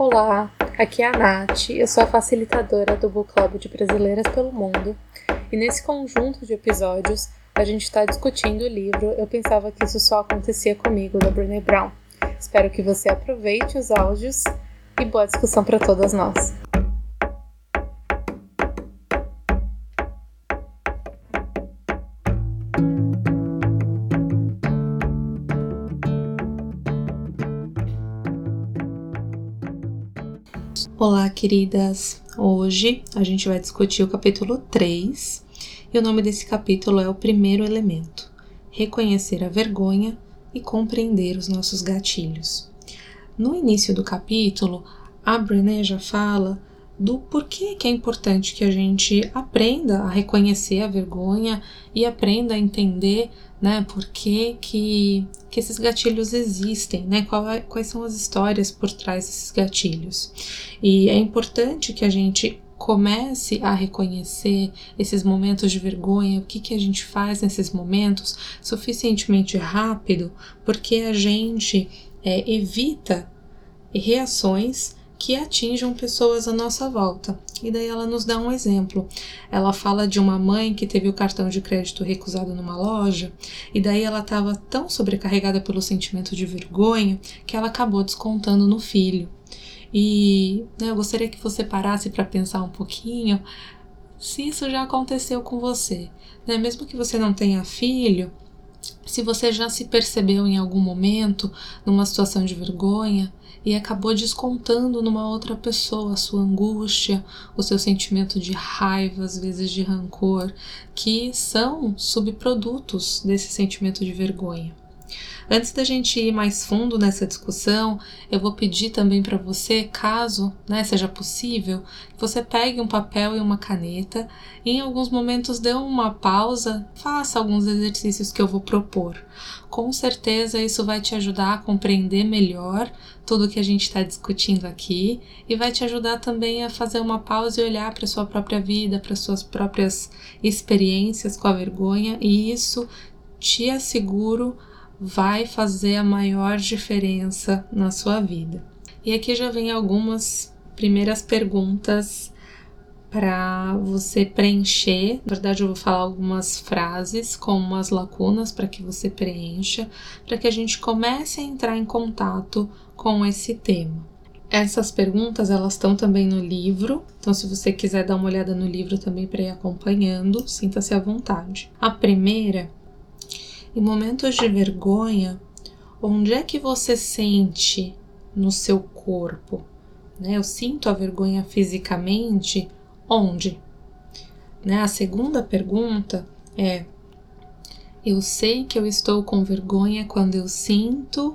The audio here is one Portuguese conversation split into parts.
Olá, aqui é a Nath, eu sou a facilitadora do Book Club de Brasileiras pelo Mundo e nesse conjunto de episódios a gente está discutindo o livro Eu Pensava Que Isso Só Acontecia Comigo, da Brené Brown. Espero que você aproveite os áudios e boa discussão para todas nós. Olá, queridas! Hoje a gente vai discutir o capítulo 3 e o nome desse capítulo é O Primeiro Elemento: Reconhecer a vergonha e compreender os nossos gatilhos. No início do capítulo, a Brené já fala do porquê que é importante que a gente aprenda a reconhecer a vergonha e aprenda a entender né, por que, que, que esses gatilhos existem, né, é, quais são as histórias por trás desses gatilhos. E é importante que a gente comece a reconhecer esses momentos de vergonha, o que, que a gente faz nesses momentos suficientemente rápido, porque a gente é, evita reações que atinjam pessoas à nossa volta. E daí ela nos dá um exemplo. Ela fala de uma mãe que teve o cartão de crédito recusado numa loja, e daí ela estava tão sobrecarregada pelo sentimento de vergonha que ela acabou descontando no filho. E né, eu gostaria que você parasse para pensar um pouquinho se isso já aconteceu com você. Né? Mesmo que você não tenha filho, se você já se percebeu em algum momento numa situação de vergonha e acabou descontando numa outra pessoa a sua angústia, o seu sentimento de raiva, às vezes de rancor, que são subprodutos desse sentimento de vergonha. Antes da gente ir mais fundo nessa discussão, eu vou pedir também para você, caso né, seja possível, que você pegue um papel e uma caneta e em alguns momentos dê uma pausa, faça alguns exercícios que eu vou propor. Com certeza isso vai te ajudar a compreender melhor tudo que a gente está discutindo aqui e vai te ajudar também a fazer uma pausa e olhar para sua própria vida, para suas próprias experiências com a vergonha e isso te asseguro vai fazer a maior diferença na sua vida. E aqui já vem algumas primeiras perguntas para você preencher. Na verdade, eu vou falar algumas frases com umas lacunas para que você preencha, para que a gente comece a entrar em contato com esse tema. Essas perguntas elas estão também no livro, então se você quiser dar uma olhada no livro também para ir acompanhando, sinta-se à vontade. A primeira em momentos de vergonha, onde é que você sente no seu corpo? Né? Eu sinto a vergonha fisicamente onde? Né? A segunda pergunta é: eu sei que eu estou com vergonha quando eu sinto.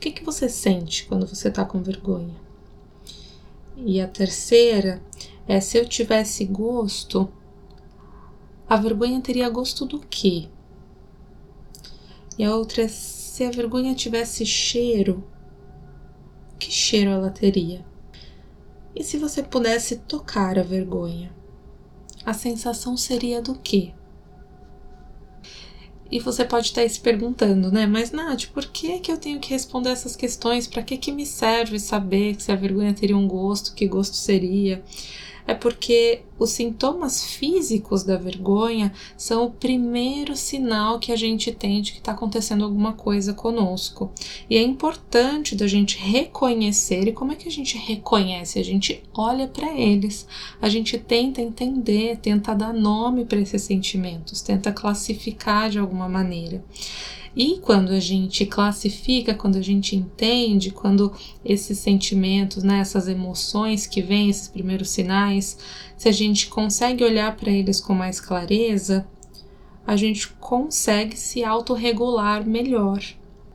O que, que você sente quando você está com vergonha? E a terceira é: se eu tivesse gosto, a vergonha teria gosto do quê? E a outra é se a vergonha tivesse cheiro, que cheiro ela teria? E se você pudesse tocar a vergonha, a sensação seria do quê? E você pode estar se perguntando, né? Mas, Nath, por que, que eu tenho que responder essas questões? Para que, que me serve saber se a vergonha teria um gosto, que gosto seria? É porque os sintomas físicos da vergonha são o primeiro sinal que a gente tem de que está acontecendo alguma coisa conosco. E é importante da gente reconhecer. E como é que a gente reconhece? A gente olha para eles, a gente tenta entender, tenta dar nome para esses sentimentos, tenta classificar de alguma maneira. E quando a gente classifica, quando a gente entende, quando esses sentimentos, né, essas emoções que vêm, esses primeiros sinais, se a gente consegue olhar para eles com mais clareza, a gente consegue se autorregular melhor.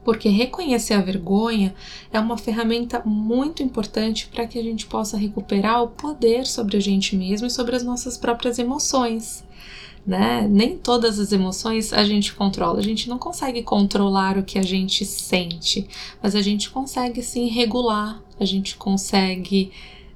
Porque reconhecer a vergonha é uma ferramenta muito importante para que a gente possa recuperar o poder sobre a gente mesmo e sobre as nossas próprias emoções né? Nem todas as emoções a gente controla. A gente não consegue controlar o que a gente sente, mas a gente consegue sim regular, a gente consegue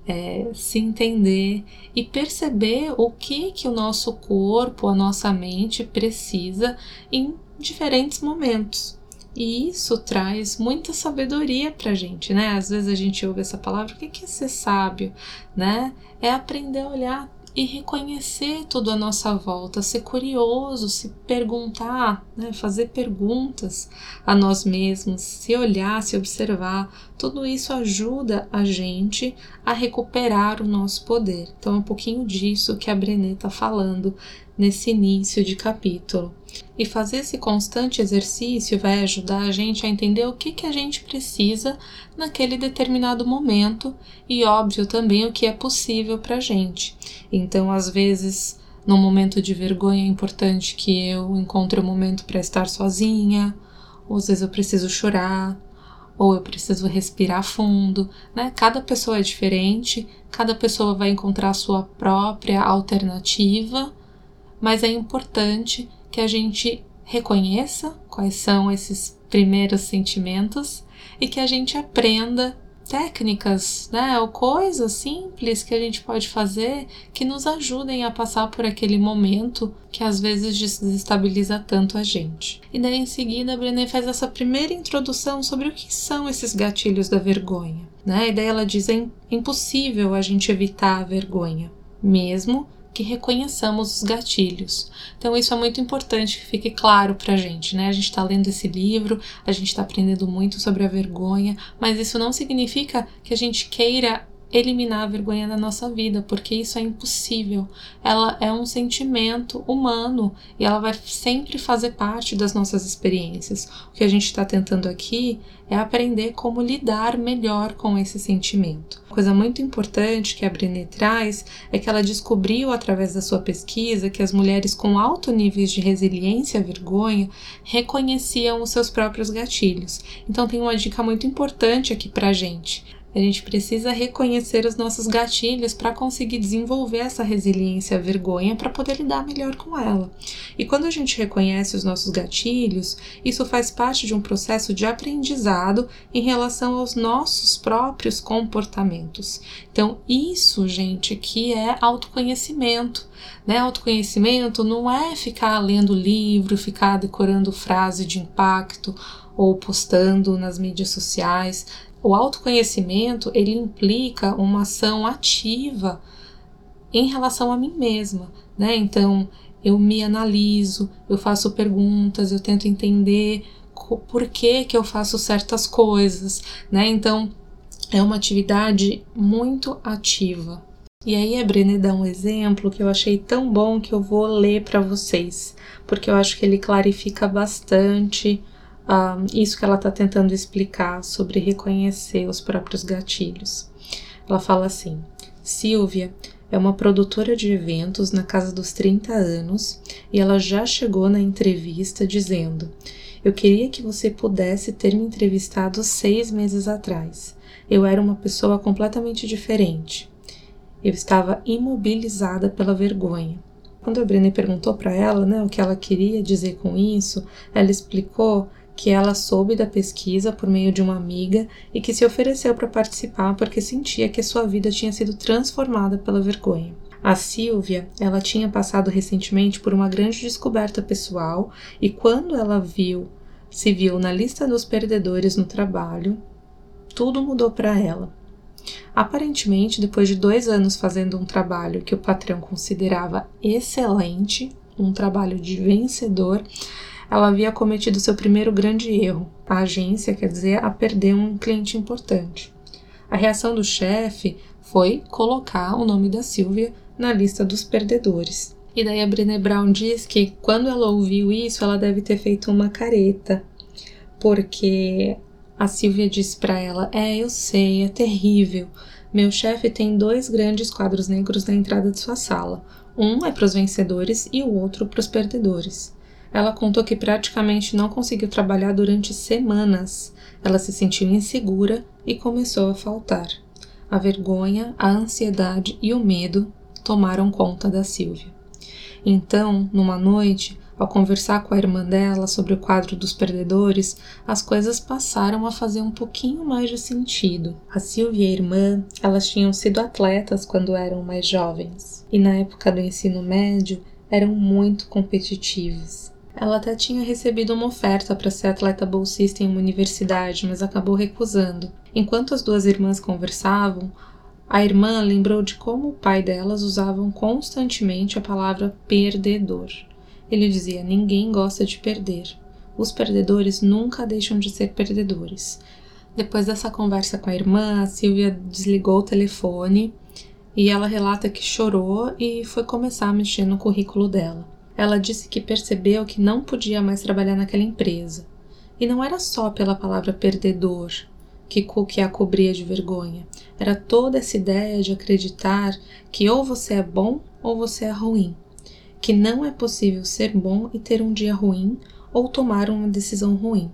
é, se entender e perceber o que que o nosso corpo, a nossa mente precisa em diferentes momentos. E isso traz muita sabedoria pra gente, né? Às vezes a gente ouve essa palavra, o que é ser sábio, né? É aprender a olhar e reconhecer tudo à nossa volta, ser curioso, se perguntar, né, fazer perguntas a nós mesmos, se olhar, se observar, tudo isso ajuda a gente a recuperar o nosso poder. Então é um pouquinho disso que a Brené está falando nesse início de capítulo. E fazer esse constante exercício vai ajudar a gente a entender o que, que a gente precisa naquele determinado momento e, óbvio, também o que é possível para a gente. Então, às vezes, num momento de vergonha, é importante que eu encontre um momento para estar sozinha, ou às vezes eu preciso chorar, ou eu preciso respirar fundo, né? Cada pessoa é diferente, cada pessoa vai encontrar a sua própria alternativa, mas é importante que a gente reconheça quais são esses primeiros sentimentos e que a gente aprenda técnicas, né, ou coisas simples que a gente pode fazer que nos ajudem a passar por aquele momento que às vezes desestabiliza tanto a gente. E daí em seguida a Brené faz essa primeira introdução sobre o que são esses gatilhos da vergonha, né? E daí ela diz é impossível a gente evitar a vergonha, mesmo que reconheçamos os gatilhos. Então, isso é muito importante que fique claro para a gente, né? A gente está lendo esse livro, a gente está aprendendo muito sobre a vergonha, mas isso não significa que a gente queira eliminar a vergonha da nossa vida, porque isso é impossível. Ela é um sentimento humano e ela vai sempre fazer parte das nossas experiências. O que a gente está tentando aqui é aprender como lidar melhor com esse sentimento. Uma coisa muito importante que a Brené traz é que ela descobriu através da sua pesquisa que as mulheres com alto níveis de resiliência à vergonha reconheciam os seus próprios gatilhos. Então tem uma dica muito importante aqui pra gente a gente precisa reconhecer os nossos gatilhos para conseguir desenvolver essa resiliência à vergonha para poder lidar melhor com ela. E quando a gente reconhece os nossos gatilhos, isso faz parte de um processo de aprendizado em relação aos nossos próprios comportamentos. Então, isso, gente, que é autoconhecimento. Né? Autoconhecimento não é ficar lendo livro, ficar decorando frase de impacto ou postando nas mídias sociais. O autoconhecimento, ele implica uma ação ativa em relação a mim mesma, né? Então, eu me analiso, eu faço perguntas, eu tento entender por que que eu faço certas coisas, né? Então, é uma atividade muito ativa. E aí a Brené dá um exemplo que eu achei tão bom que eu vou ler para vocês, porque eu acho que ele clarifica bastante isso que ela está tentando explicar sobre reconhecer os próprios gatilhos. Ela fala assim: Silvia é uma produtora de eventos na casa dos 30 anos e ela já chegou na entrevista dizendo: Eu queria que você pudesse ter me entrevistado seis meses atrás. Eu era uma pessoa completamente diferente. Eu estava imobilizada pela vergonha. Quando a Brené perguntou para ela né, o que ela queria dizer com isso, ela explicou que ela soube da pesquisa por meio de uma amiga e que se ofereceu para participar porque sentia que sua vida tinha sido transformada pela vergonha. A Silvia, ela tinha passado recentemente por uma grande descoberta pessoal e quando ela viu, se viu na lista dos perdedores no trabalho, tudo mudou para ela. Aparentemente, depois de dois anos fazendo um trabalho que o patrão considerava excelente, um trabalho de vencedor, ela havia cometido seu primeiro grande erro, a agência, quer dizer, a perder um cliente importante. A reação do chefe foi colocar o nome da Silvia na lista dos perdedores. E daí a Brené Brown diz que quando ela ouviu isso, ela deve ter feito uma careta, porque a Silvia disse para ela: É, eu sei, é terrível. Meu chefe tem dois grandes quadros negros na entrada de sua sala. Um é para os vencedores e o outro para os perdedores. Ela contou que praticamente não conseguiu trabalhar durante semanas. Ela se sentiu insegura e começou a faltar. A vergonha, a ansiedade e o medo tomaram conta da Silvia. Então, numa noite, ao conversar com a irmã dela sobre o quadro dos perdedores, as coisas passaram a fazer um pouquinho mais de sentido. A Silvia e a irmã, elas tinham sido atletas quando eram mais jovens, e na época do ensino médio eram muito competitivas Ela até tinha recebido uma oferta para ser atleta bolsista em uma universidade, mas acabou recusando. Enquanto as duas irmãs conversavam, a irmã lembrou de como o pai delas usavam constantemente a palavra perdedor. Ele dizia: ninguém gosta de perder. Os perdedores nunca deixam de ser perdedores. Depois dessa conversa com a irmã, a Silvia desligou o telefone e ela relata que chorou e foi começar a mexer no currículo dela. Ela disse que percebeu que não podia mais trabalhar naquela empresa. E não era só pela palavra perdedor que, que a cobria de vergonha. Era toda essa ideia de acreditar que ou você é bom ou você é ruim. Que não é possível ser bom e ter um dia ruim ou tomar uma decisão ruim.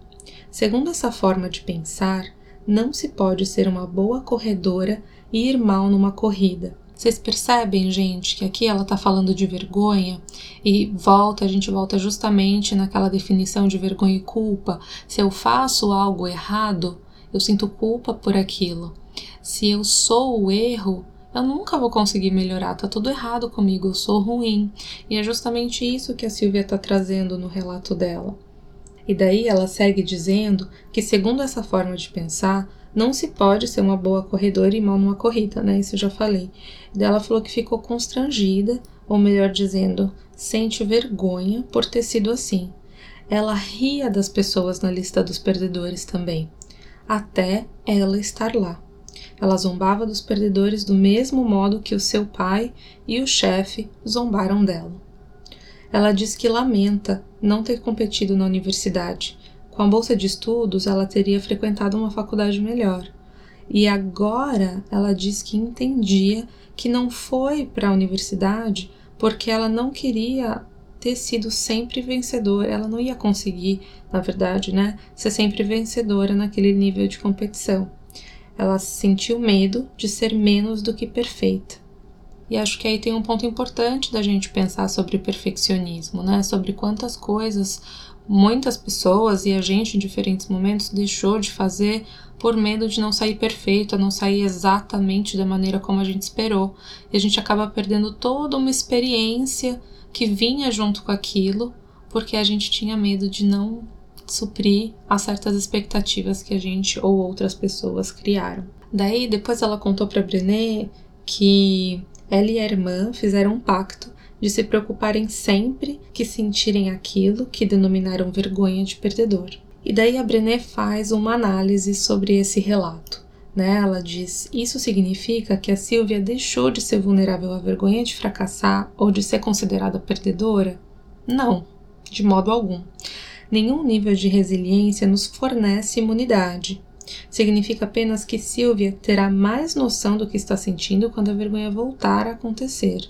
Segundo essa forma de pensar, não se pode ser uma boa corredora e ir mal numa corrida. Vocês percebem, gente, que aqui ela está falando de vergonha e volta, a gente volta justamente naquela definição de vergonha e culpa. Se eu faço algo errado, eu sinto culpa por aquilo. Se eu sou o erro, eu nunca vou conseguir melhorar, tá tudo errado comigo, eu sou ruim. E é justamente isso que a Silvia está trazendo no relato dela. E daí ela segue dizendo que, segundo essa forma de pensar, não se pode ser uma boa corredora e mal numa corrida, né? Isso eu já falei. Daí ela falou que ficou constrangida, ou melhor dizendo, sente vergonha por ter sido assim. Ela ria das pessoas na lista dos perdedores também, até ela estar lá. Ela zombava dos perdedores do mesmo modo que o seu pai e o chefe zombaram dela. Ela diz que lamenta não ter competido na universidade. Com a bolsa de estudos, ela teria frequentado uma faculdade melhor. E agora ela diz que entendia que não foi para a universidade porque ela não queria ter sido sempre vencedora, ela não ia conseguir, na verdade, né, ser sempre vencedora naquele nível de competição. Ela sentiu medo de ser menos do que perfeita. E acho que aí tem um ponto importante da gente pensar sobre perfeccionismo, né? Sobre quantas coisas muitas pessoas e a gente em diferentes momentos deixou de fazer por medo de não sair perfeito, não sair exatamente da maneira como a gente esperou. E a gente acaba perdendo toda uma experiência que vinha junto com aquilo, porque a gente tinha medo de não suprir a certas expectativas que a gente ou outras pessoas criaram. Daí, depois ela contou para Brené que ela e a irmã fizeram um pacto de se preocuparem sempre que sentirem aquilo que denominaram vergonha de perdedor. E daí a Brené faz uma análise sobre esse relato. Né? Ela diz: Isso significa que a Silvia deixou de ser vulnerável à vergonha de fracassar ou de ser considerada perdedora? Não, de modo algum. Nenhum nível de resiliência nos fornece imunidade. Significa apenas que Silvia terá mais noção do que está sentindo quando a vergonha voltar a acontecer.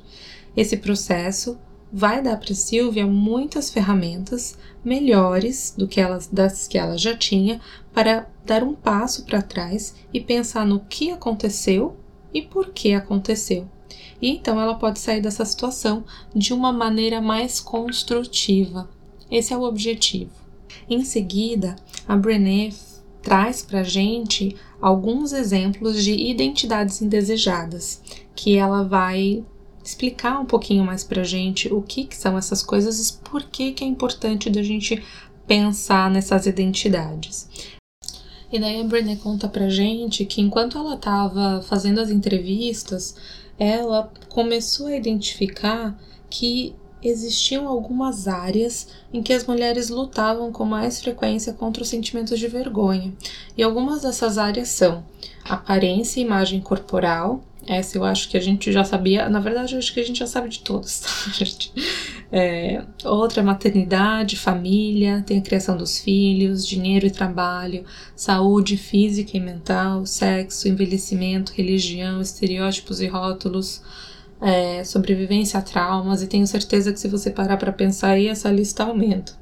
Esse processo vai dar para Silvia muitas ferramentas melhores do que elas das que ela já tinha para dar um passo para trás e pensar no que aconteceu e por que aconteceu. E então ela pode sair dessa situação de uma maneira mais construtiva. Esse é o objetivo. Em seguida, a Brené traz para gente alguns exemplos de identidades indesejadas, que ela vai explicar um pouquinho mais para gente o que, que, são essas coisas e por que, que é importante da gente pensar nessas identidades. E daí a Brené conta pra gente que enquanto ela estava fazendo as entrevistas, ela começou a identificar que existiam algumas áreas em que as mulheres lutavam com mais frequência contra os sentimentos de vergonha. E algumas dessas áreas são aparência e imagem corporal. Essa eu acho que a gente já sabia, na verdade, eu acho que a gente já sabe de todas. Tá, é, outra é maternidade, família, tem a criação dos filhos, dinheiro e trabalho, saúde física e mental, sexo, envelhecimento, religião, estereótipos e rótulos é, sobrevivência a traumas, e tenho certeza que se você parar para pensar aí, essa lista aumenta.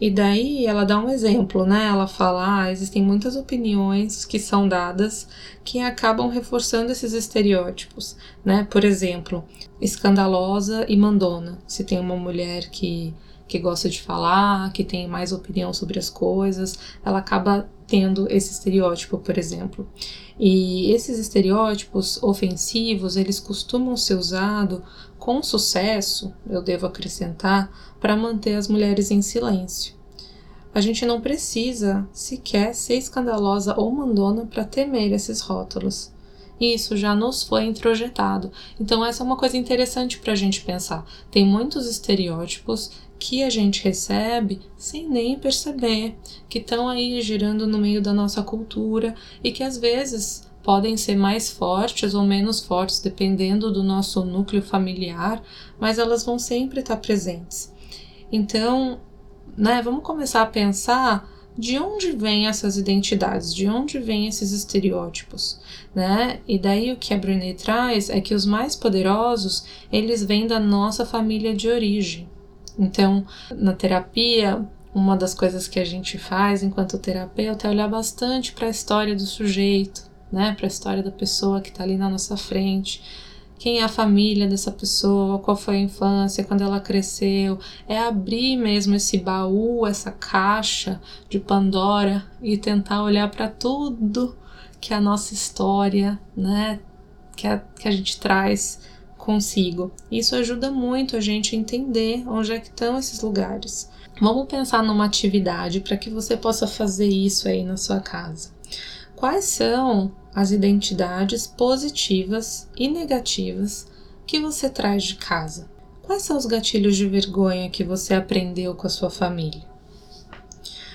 E daí ela dá um exemplo, né? Ela fala: ah, existem muitas opiniões que são dadas que acabam reforçando esses estereótipos, né? Por exemplo, escandalosa e mandona. Se tem uma mulher que que gosta de falar, que tem mais opinião sobre as coisas, ela acaba tendo esse estereótipo, por exemplo. E esses estereótipos ofensivos, eles costumam ser usados com sucesso, eu devo acrescentar, para manter as mulheres em silêncio. A gente não precisa sequer ser escandalosa ou mandona para temer esses rótulos. Isso já nos foi introjetado. Então, essa é uma coisa interessante para a gente pensar. Tem muitos estereótipos que a gente recebe sem nem perceber, que estão aí girando no meio da nossa cultura e que às vezes podem ser mais fortes ou menos fortes, dependendo do nosso núcleo familiar, mas elas vão sempre estar presentes. Então, né, vamos começar a pensar de onde vêm essas identidades, de onde vêm esses estereótipos, né? E daí o que a Brené traz é que os mais poderosos, eles vêm da nossa família de origem. Então, na terapia, uma das coisas que a gente faz enquanto terapeuta é olhar bastante para a história do sujeito, né? Para a história da pessoa que está ali na nossa frente quem é a família dessa pessoa, qual foi a infância, quando ela cresceu. É abrir mesmo esse baú, essa caixa de Pandora e tentar olhar para tudo que a nossa história, né, que a, que a gente traz consigo. Isso ajuda muito a gente a entender onde é que estão esses lugares. Vamos pensar numa atividade para que você possa fazer isso aí na sua casa. Quais são as identidades positivas e negativas que você traz de casa. Quais são os gatilhos de vergonha que você aprendeu com a sua família?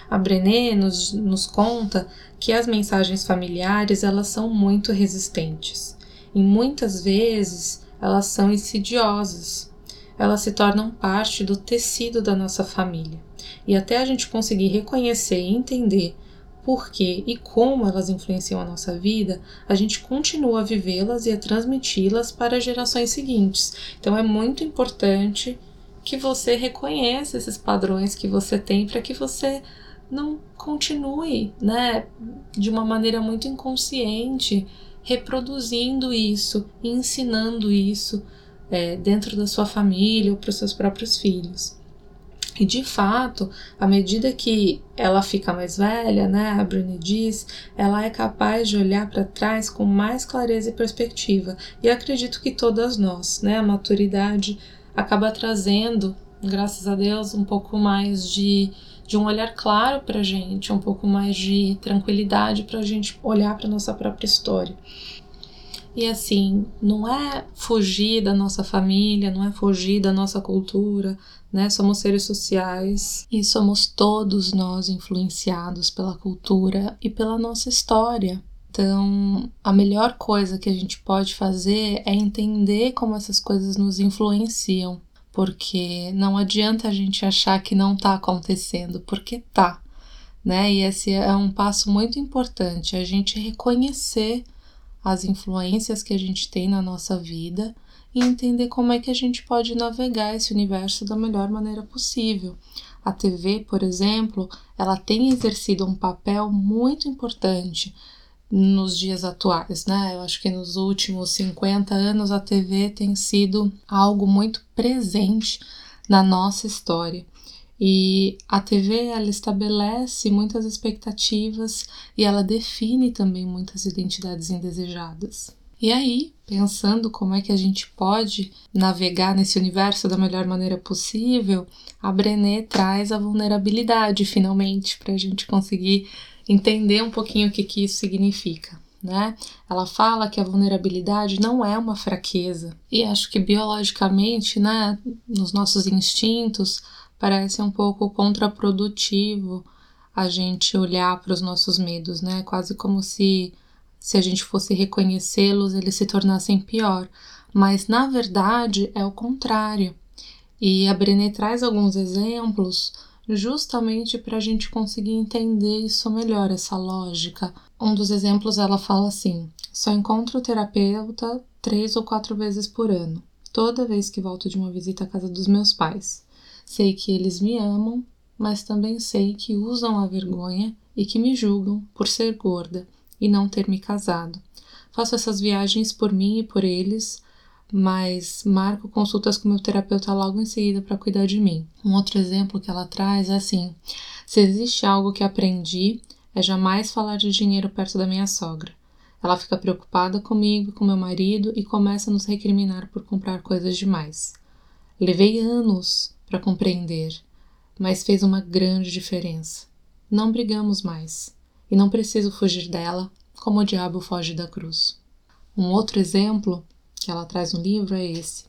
A Brené nos, nos conta que as mensagens familiares elas são muito resistentes e muitas vezes elas são insidiosas. Elas se tornam parte do tecido da nossa família. E até a gente conseguir reconhecer e entender por que e como elas influenciam a nossa vida, a gente continua a vivê-las e a transmiti-las para gerações seguintes. Então é muito importante que você reconheça esses padrões que você tem para que você não continue, né, de uma maneira muito inconsciente, reproduzindo isso, ensinando isso é, dentro da sua família ou para os seus próprios filhos. E de fato, à medida que ela fica mais velha, né, a Bruni diz, ela é capaz de olhar para trás com mais clareza e perspectiva. E acredito que todas nós, né, a maturidade acaba trazendo, graças a Deus, um pouco mais de, de um olhar claro para a gente, um pouco mais de tranquilidade para a gente olhar para nossa própria história. E assim, não é fugir da nossa família, não é fugir da nossa cultura, né? Somos seres sociais e somos todos nós influenciados pela cultura e pela nossa história. Então, a melhor coisa que a gente pode fazer é entender como essas coisas nos influenciam, porque não adianta a gente achar que não está acontecendo, porque tá, né? E esse é um passo muito importante, a gente reconhecer as influências que a gente tem na nossa vida e entender como é que a gente pode navegar esse universo da melhor maneira possível. A TV, por exemplo, ela tem exercido um papel muito importante nos dias atuais, né? Eu acho que nos últimos 50 anos a TV tem sido algo muito presente na nossa história. E a TV ela estabelece muitas expectativas e ela define também muitas identidades indesejadas. E aí, pensando como é que a gente pode navegar nesse universo da melhor maneira possível, a Brené traz a vulnerabilidade finalmente para a gente conseguir entender um pouquinho o que, que isso significa. Né? Ela fala que a vulnerabilidade não é uma fraqueza. E acho que biologicamente, né, nos nossos instintos, parece um pouco contraprodutivo a gente olhar para os nossos medos, né? Quase como se se a gente fosse reconhecê-los, eles se tornassem pior. Mas na verdade é o contrário. E a Brené traz alguns exemplos justamente para a gente conseguir entender isso melhor, essa lógica. Um dos exemplos ela fala assim: só encontro o terapeuta três ou quatro vezes por ano, toda vez que volto de uma visita à casa dos meus pais. Sei que eles me amam, mas também sei que usam a vergonha e que me julgam por ser gorda e não ter me casado. Faço essas viagens por mim e por eles, mas marco consultas com meu terapeuta logo em seguida para cuidar de mim. Um outro exemplo que ela traz é assim: se existe algo que aprendi, é jamais falar de dinheiro perto da minha sogra. Ela fica preocupada comigo e com meu marido e começa a nos recriminar por comprar coisas demais. Levei anos para compreender, mas fez uma grande diferença. Não brigamos mais e não preciso fugir dela como o diabo foge da cruz. Um outro exemplo que ela traz no livro é esse.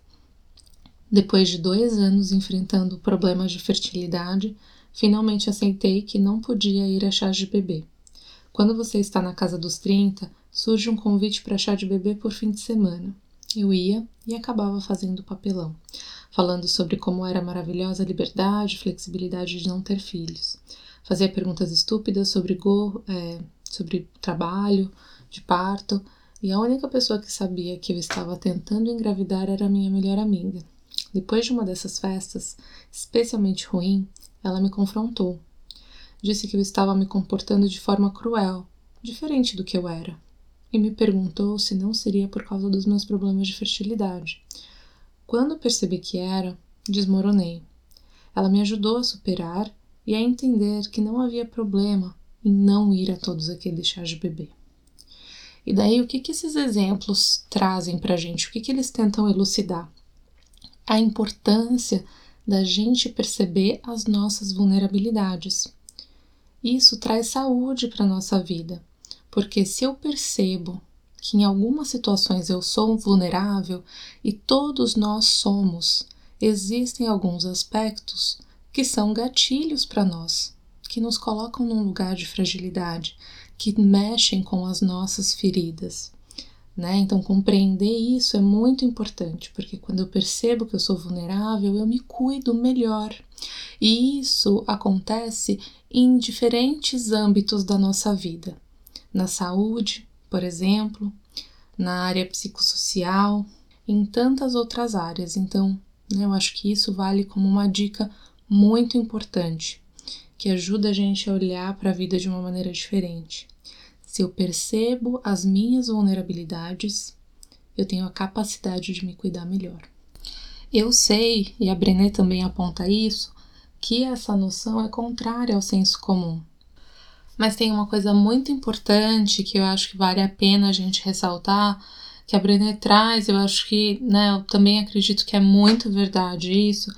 Depois de dois anos enfrentando problemas de fertilidade, finalmente aceitei que não podia ir a chá de bebê. Quando você está na casa dos 30, surge um convite para chá de bebê por fim de semana. Eu ia e acabava fazendo papelão, falando sobre como era maravilhosa a liberdade e flexibilidade de não ter filhos. Fazia perguntas estúpidas sobre, go, é, sobre trabalho, de parto, e a única pessoa que sabia que eu estava tentando engravidar era minha melhor amiga. Depois de uma dessas festas, especialmente ruim, ela me confrontou. Disse que eu estava me comportando de forma cruel, diferente do que eu era, e me perguntou se não seria por causa dos meus problemas de fertilidade. Quando percebi que era, desmoronei. Ela me ajudou a superar e a entender que não havia problema em não ir a todos aqueles chás de bebê. E daí, o que, que esses exemplos trazem para a gente? O que, que eles tentam elucidar? A importância da gente perceber as nossas vulnerabilidades. Isso traz saúde para a nossa vida, porque se eu percebo que em algumas situações eu sou vulnerável e todos nós somos, existem alguns aspectos que são gatilhos para nós, que nos colocam num lugar de fragilidade, que mexem com as nossas feridas. Né? Então, compreender isso é muito importante, porque quando eu percebo que eu sou vulnerável, eu me cuido melhor. E isso acontece em diferentes âmbitos da nossa vida. Na saúde, por exemplo, na área psicossocial, em tantas outras áreas. Então, né, eu acho que isso vale como uma dica muito importante, que ajuda a gente a olhar para a vida de uma maneira diferente. Se eu percebo as minhas vulnerabilidades, eu tenho a capacidade de me cuidar melhor. Eu sei, e a Brené também aponta isso, que essa noção é contrária ao senso comum. Mas tem uma coisa muito importante que eu acho que vale a pena a gente ressaltar, que a Brené traz, eu acho que, né, eu também acredito que é muito verdade isso,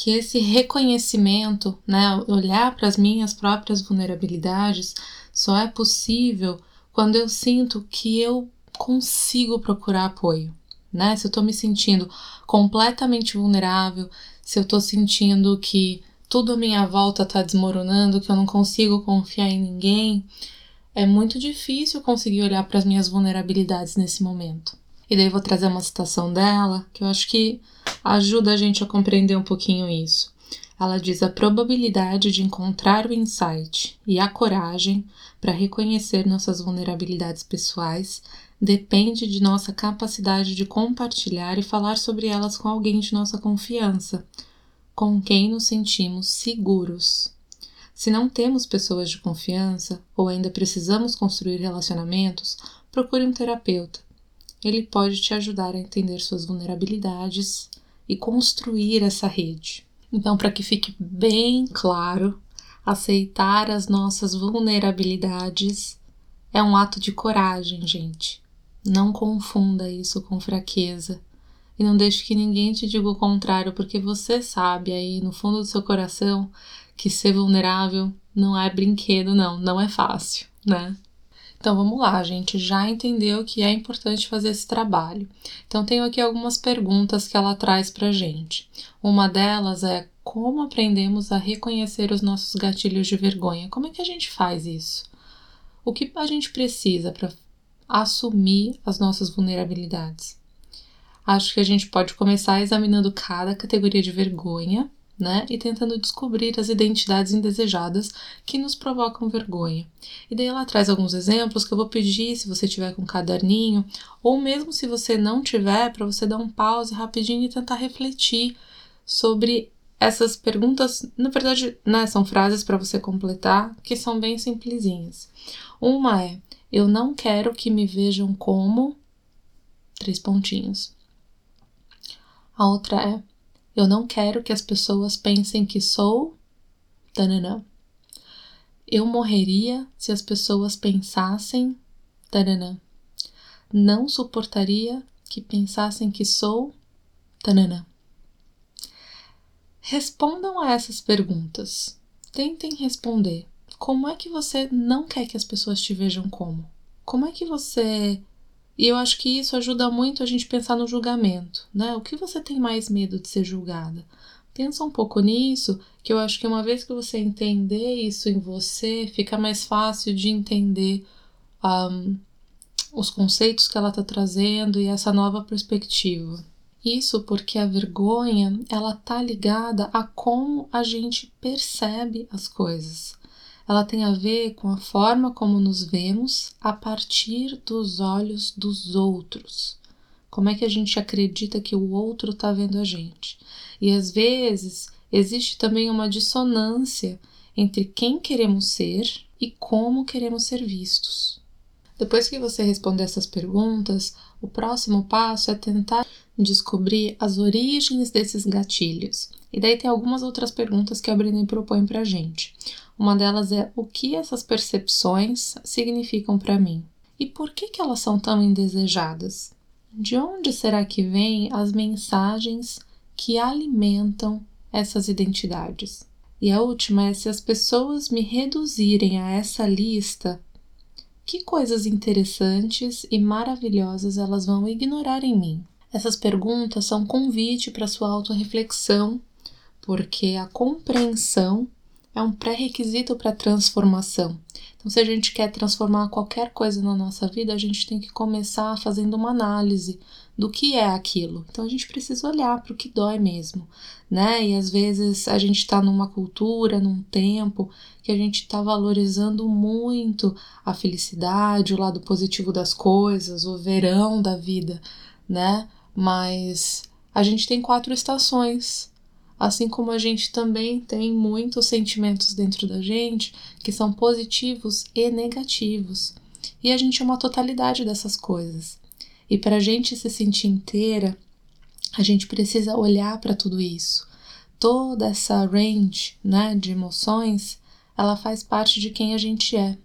que esse reconhecimento, né, olhar para as minhas próprias vulnerabilidades, só é possível quando eu sinto que eu consigo procurar apoio, né? Se eu tô me sentindo completamente vulnerável, se eu tô sentindo que tudo à minha volta tá desmoronando, que eu não consigo confiar em ninguém, é muito difícil conseguir olhar para as minhas vulnerabilidades nesse momento. E daí vou trazer uma citação dela que eu acho que ajuda a gente a compreender um pouquinho isso. Ela diz a probabilidade de encontrar o insight e a coragem para reconhecer nossas vulnerabilidades pessoais depende de nossa capacidade de compartilhar e falar sobre elas com alguém de nossa confiança, com quem nos sentimos seguros. Se não temos pessoas de confiança ou ainda precisamos construir relacionamentos, procure um terapeuta. Ele pode te ajudar a entender suas vulnerabilidades e construir essa rede. Então, para que fique bem claro, aceitar as nossas vulnerabilidades é um ato de coragem, gente. Não confunda isso com fraqueza. E não deixe que ninguém te diga o contrário, porque você sabe aí no fundo do seu coração que ser vulnerável não é brinquedo, não, não é fácil, né? Então vamos lá, a gente já entendeu que é importante fazer esse trabalho. Então tenho aqui algumas perguntas que ela traz pra gente. Uma delas é como aprendemos a reconhecer os nossos gatilhos de vergonha? Como é que a gente faz isso? O que a gente precisa para assumir as nossas vulnerabilidades? Acho que a gente pode começar examinando cada categoria de vergonha né? E tentando descobrir as identidades indesejadas que nos provocam vergonha. E daí ela traz alguns exemplos que eu vou pedir se você tiver com um caderninho, ou mesmo se você não tiver, para você dar um pause rapidinho e tentar refletir sobre essas perguntas. Na verdade, né, são frases para você completar que são bem simplesinhas. Uma é: Eu não quero que me vejam como. Três pontinhos. A outra é: eu não quero que as pessoas pensem que sou. Tananã. Eu morreria se as pessoas pensassem. Tananã. Não suportaria que pensassem que sou. Tananã. Respondam a essas perguntas. Tentem responder. Como é que você não quer que as pessoas te vejam como? Como é que você. E eu acho que isso ajuda muito a gente pensar no julgamento, né? O que você tem mais medo de ser julgada? Pensa um pouco nisso, que eu acho que uma vez que você entender isso em você, fica mais fácil de entender um, os conceitos que ela está trazendo e essa nova perspectiva. Isso porque a vergonha ela tá ligada a como a gente percebe as coisas. Ela tem a ver com a forma como nos vemos a partir dos olhos dos outros. Como é que a gente acredita que o outro está vendo a gente? E às vezes existe também uma dissonância entre quem queremos ser e como queremos ser vistos. Depois que você responder essas perguntas, o próximo passo é tentar descobrir as origens desses gatilhos. E daí tem algumas outras perguntas que a Brené propõe pra gente. Uma delas é o que essas percepções significam para mim? E por que, que elas são tão indesejadas? De onde será que vêm as mensagens que alimentam essas identidades? E a última é se as pessoas me reduzirem a essa lista, que coisas interessantes e maravilhosas elas vão ignorar em mim? Essas perguntas são um convite para sua autorreflexão, porque a compreensão é um pré-requisito para transformação. Então, se a gente quer transformar qualquer coisa na nossa vida, a gente tem que começar fazendo uma análise do que é aquilo. Então, a gente precisa olhar para o que dói mesmo, né? E às vezes a gente está numa cultura, num tempo que a gente está valorizando muito a felicidade, o lado positivo das coisas, o verão da vida, né? Mas a gente tem quatro estações. Assim como a gente também tem muitos sentimentos dentro da gente que são positivos e negativos. E a gente é uma totalidade dessas coisas. E para a gente se sentir inteira, a gente precisa olhar para tudo isso. Toda essa range né, de emoções ela faz parte de quem a gente é.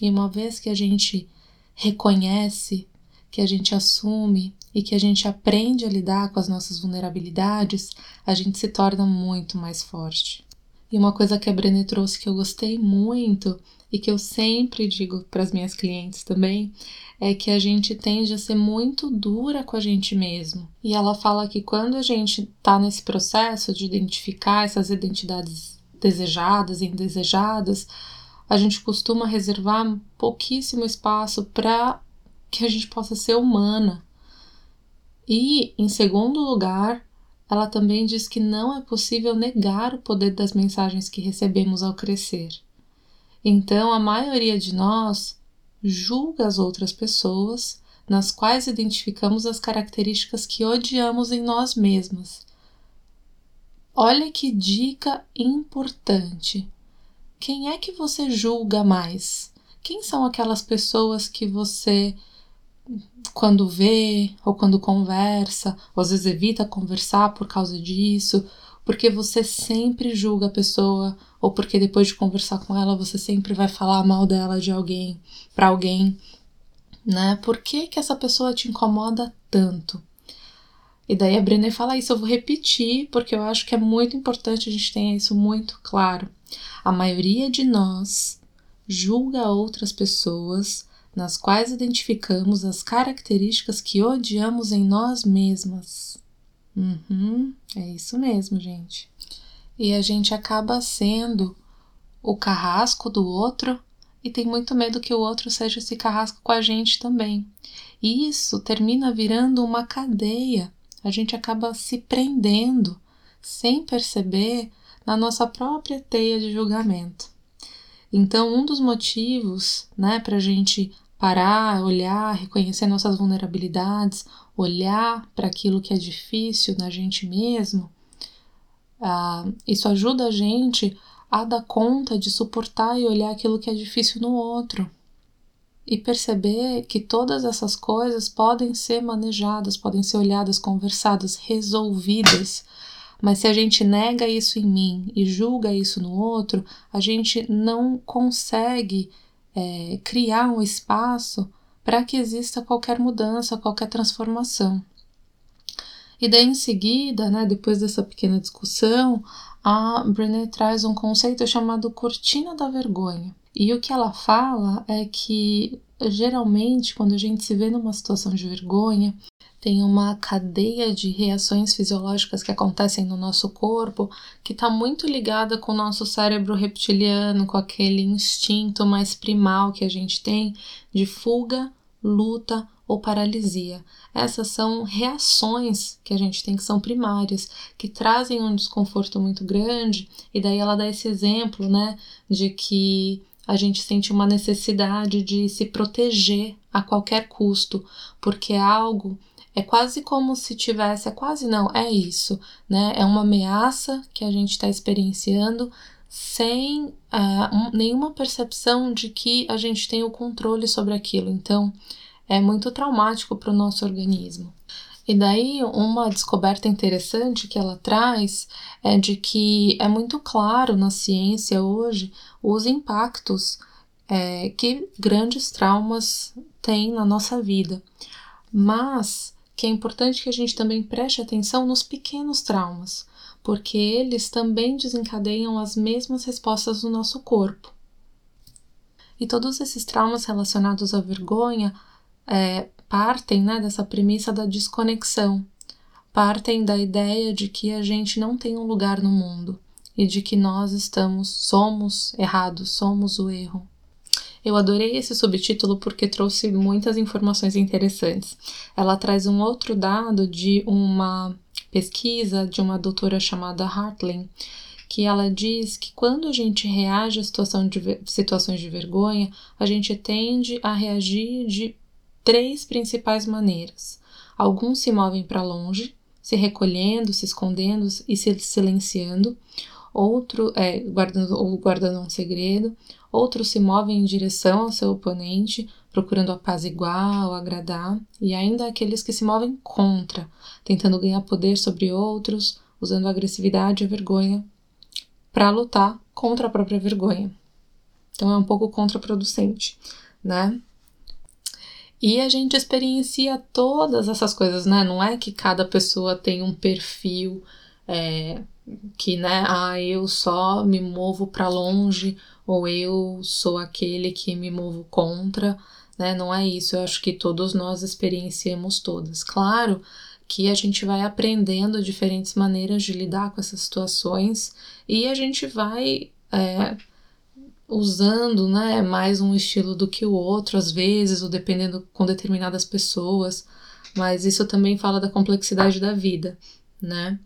E uma vez que a gente reconhece, que a gente assume e que a gente aprende a lidar com as nossas vulnerabilidades, a gente se torna muito mais forte. E uma coisa que a Brené trouxe que eu gostei muito e que eu sempre digo para as minhas clientes também é que a gente tende a ser muito dura com a gente mesmo. E ela fala que quando a gente está nesse processo de identificar essas identidades desejadas e indesejadas, a gente costuma reservar pouquíssimo espaço para que a gente possa ser humana. E, em segundo lugar, ela também diz que não é possível negar o poder das mensagens que recebemos ao crescer. Então, a maioria de nós julga as outras pessoas, nas quais identificamos as características que odiamos em nós mesmas Olha que dica importante. Quem é que você julga mais? Quem são aquelas pessoas que você, quando vê ou quando conversa, ou às vezes evita conversar por causa disso, porque você sempre julga a pessoa, ou porque depois de conversar com ela você sempre vai falar mal dela de alguém, para alguém, né? Por que, que essa pessoa te incomoda tanto? E daí a Brené fala isso, eu vou repetir, porque eu acho que é muito importante a gente tenha isso muito claro. A maioria de nós julga outras pessoas nas quais identificamos as características que odiamos em nós mesmas. Uhum, é isso mesmo, gente. E a gente acaba sendo o carrasco do outro e tem muito medo que o outro seja esse carrasco com a gente também. E isso termina virando uma cadeia a gente acaba se prendendo sem perceber na nossa própria teia de julgamento. Então, um dos motivos né, para a gente parar, olhar, reconhecer nossas vulnerabilidades, olhar para aquilo que é difícil na gente mesmo, uh, isso ajuda a gente a dar conta de suportar e olhar aquilo que é difícil no outro. e perceber que todas essas coisas podem ser manejadas, podem ser olhadas, conversadas, resolvidas. Mas se a gente nega isso em mim e julga isso no outro, a gente não consegue é, criar um espaço para que exista qualquer mudança, qualquer transformação. E daí em seguida, né, depois dessa pequena discussão, a Brené traz um conceito chamado cortina da vergonha. E o que ela fala é que geralmente quando a gente se vê numa situação de vergonha, tem uma cadeia de reações fisiológicas que acontecem no nosso corpo que está muito ligada com o nosso cérebro reptiliano, com aquele instinto mais primal que a gente tem de fuga, luta ou paralisia. Essas são reações que a gente tem que são primárias, que trazem um desconforto muito grande, e daí ela dá esse exemplo, né, de que a gente sente uma necessidade de se proteger a qualquer custo, porque é algo é quase como se tivesse, é quase não, é isso, né? É uma ameaça que a gente está experienciando sem uh, um, nenhuma percepção de que a gente tem o controle sobre aquilo. Então, é muito traumático para o nosso organismo. E daí, uma descoberta interessante que ela traz é de que é muito claro na ciência hoje os impactos é, que grandes traumas têm na nossa vida. Mas que é importante que a gente também preste atenção nos pequenos traumas, porque eles também desencadeiam as mesmas respostas do nosso corpo. E todos esses traumas relacionados à vergonha é, partem né, dessa premissa da desconexão, partem da ideia de que a gente não tem um lugar no mundo e de que nós estamos, somos errados, somos o erro. Eu adorei esse subtítulo porque trouxe muitas informações interessantes. Ela traz um outro dado de uma pesquisa de uma doutora chamada Hartling, que ela diz que quando a gente reage a situação de, situações de vergonha, a gente tende a reagir de três principais maneiras. Alguns se movem para longe, se recolhendo, se escondendo e se silenciando, outro é, guardando ou guardando um segredo, outros se movem em direção ao seu oponente, procurando apaziguar ou agradar, e ainda aqueles que se movem contra, tentando ganhar poder sobre outros, usando agressividade e vergonha para lutar contra a própria vergonha. Então é um pouco contraproducente, né? E a gente experiencia todas essas coisas, né? Não é que cada pessoa tem um perfil é, que, né? Ah, eu só me movo para longe ou eu sou aquele que me movo contra, né? Não é isso. Eu acho que todos nós experienciamos todas. Claro que a gente vai aprendendo diferentes maneiras de lidar com essas situações e a gente vai é, usando né, mais um estilo do que o outro, às vezes, ou dependendo com determinadas pessoas, mas isso também fala da complexidade da vida, né?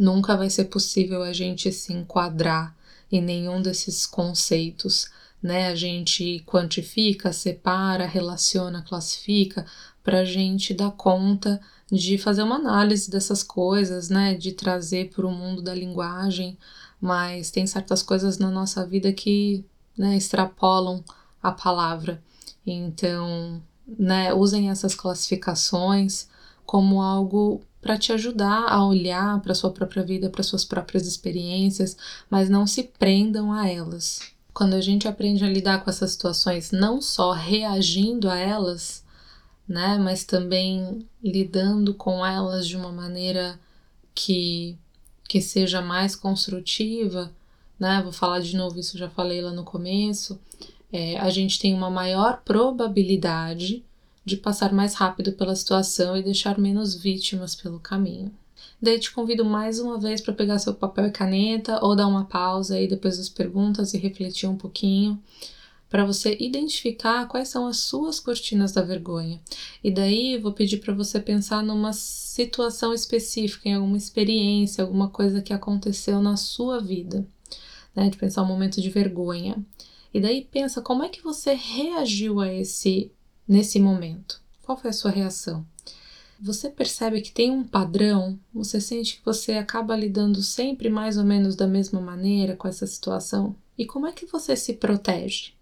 Nunca vai ser possível a gente se enquadrar em nenhum desses conceitos, né? A gente quantifica, separa, relaciona, classifica, para a gente dar conta de fazer uma análise dessas coisas, né? De trazer para o mundo da linguagem mas tem certas coisas na nossa vida que né, extrapolam a palavra. Então, né, usem essas classificações como algo para te ajudar a olhar para sua própria vida, para suas próprias experiências, mas não se prendam a elas. Quando a gente aprende a lidar com essas situações, não só reagindo a elas, né, mas também lidando com elas de uma maneira que que seja mais construtiva, né? Vou falar de novo, isso já falei lá no começo. É, a gente tem uma maior probabilidade de passar mais rápido pela situação e deixar menos vítimas pelo caminho. Daí te convido mais uma vez para pegar seu papel e caneta ou dar uma pausa aí depois das perguntas e refletir um pouquinho para você identificar quais são as suas cortinas da vergonha. E daí vou pedir para você pensar numa situação específica, em alguma experiência, alguma coisa que aconteceu na sua vida, né? De pensar um momento de vergonha. E daí pensa como é que você reagiu a esse nesse momento. Qual foi a sua reação? Você percebe que tem um padrão? Você sente que você acaba lidando sempre mais ou menos da mesma maneira com essa situação? E como é que você se protege?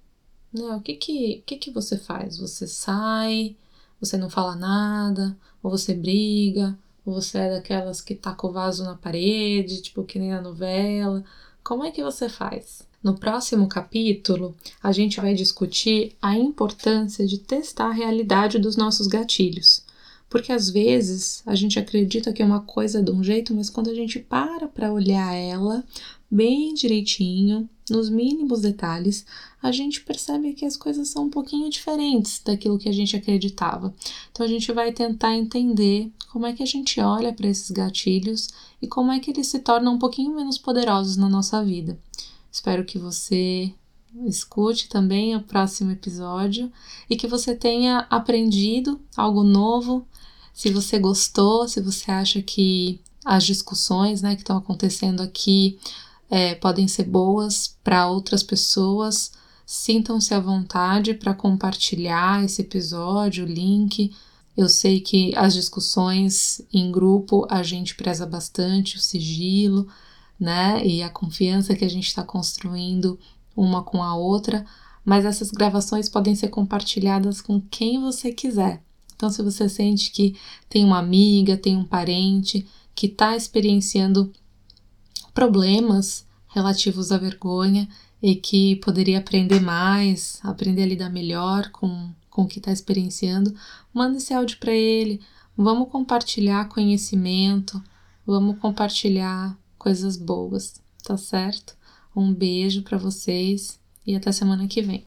Né? O que que, que que você faz? Você sai, você não fala nada, ou você briga, ou você é daquelas que taca o vaso na parede, tipo que nem na novela. Como é que você faz? No próximo capítulo, a gente vai discutir a importância de testar a realidade dos nossos gatilhos. Porque às vezes a gente acredita que é uma coisa de um jeito, mas quando a gente para para olhar ela bem direitinho, nos mínimos detalhes, a gente percebe que as coisas são um pouquinho diferentes daquilo que a gente acreditava. Então a gente vai tentar entender como é que a gente olha para esses gatilhos e como é que eles se tornam um pouquinho menos poderosos na nossa vida. Espero que você escute também o próximo episódio e que você tenha aprendido algo novo. Se você gostou, se você acha que as discussões né, que estão acontecendo aqui é, podem ser boas para outras pessoas, sintam-se à vontade para compartilhar esse episódio, o link. Eu sei que as discussões em grupo a gente preza bastante o sigilo, né? E a confiança que a gente está construindo uma com a outra, mas essas gravações podem ser compartilhadas com quem você quiser. Então, se você sente que tem uma amiga, tem um parente que está experienciando problemas relativos à vergonha e que poderia aprender mais, aprender a lidar melhor com, com o que está experienciando, manda esse áudio para ele. Vamos compartilhar conhecimento, vamos compartilhar coisas boas, tá certo? Um beijo para vocês e até semana que vem.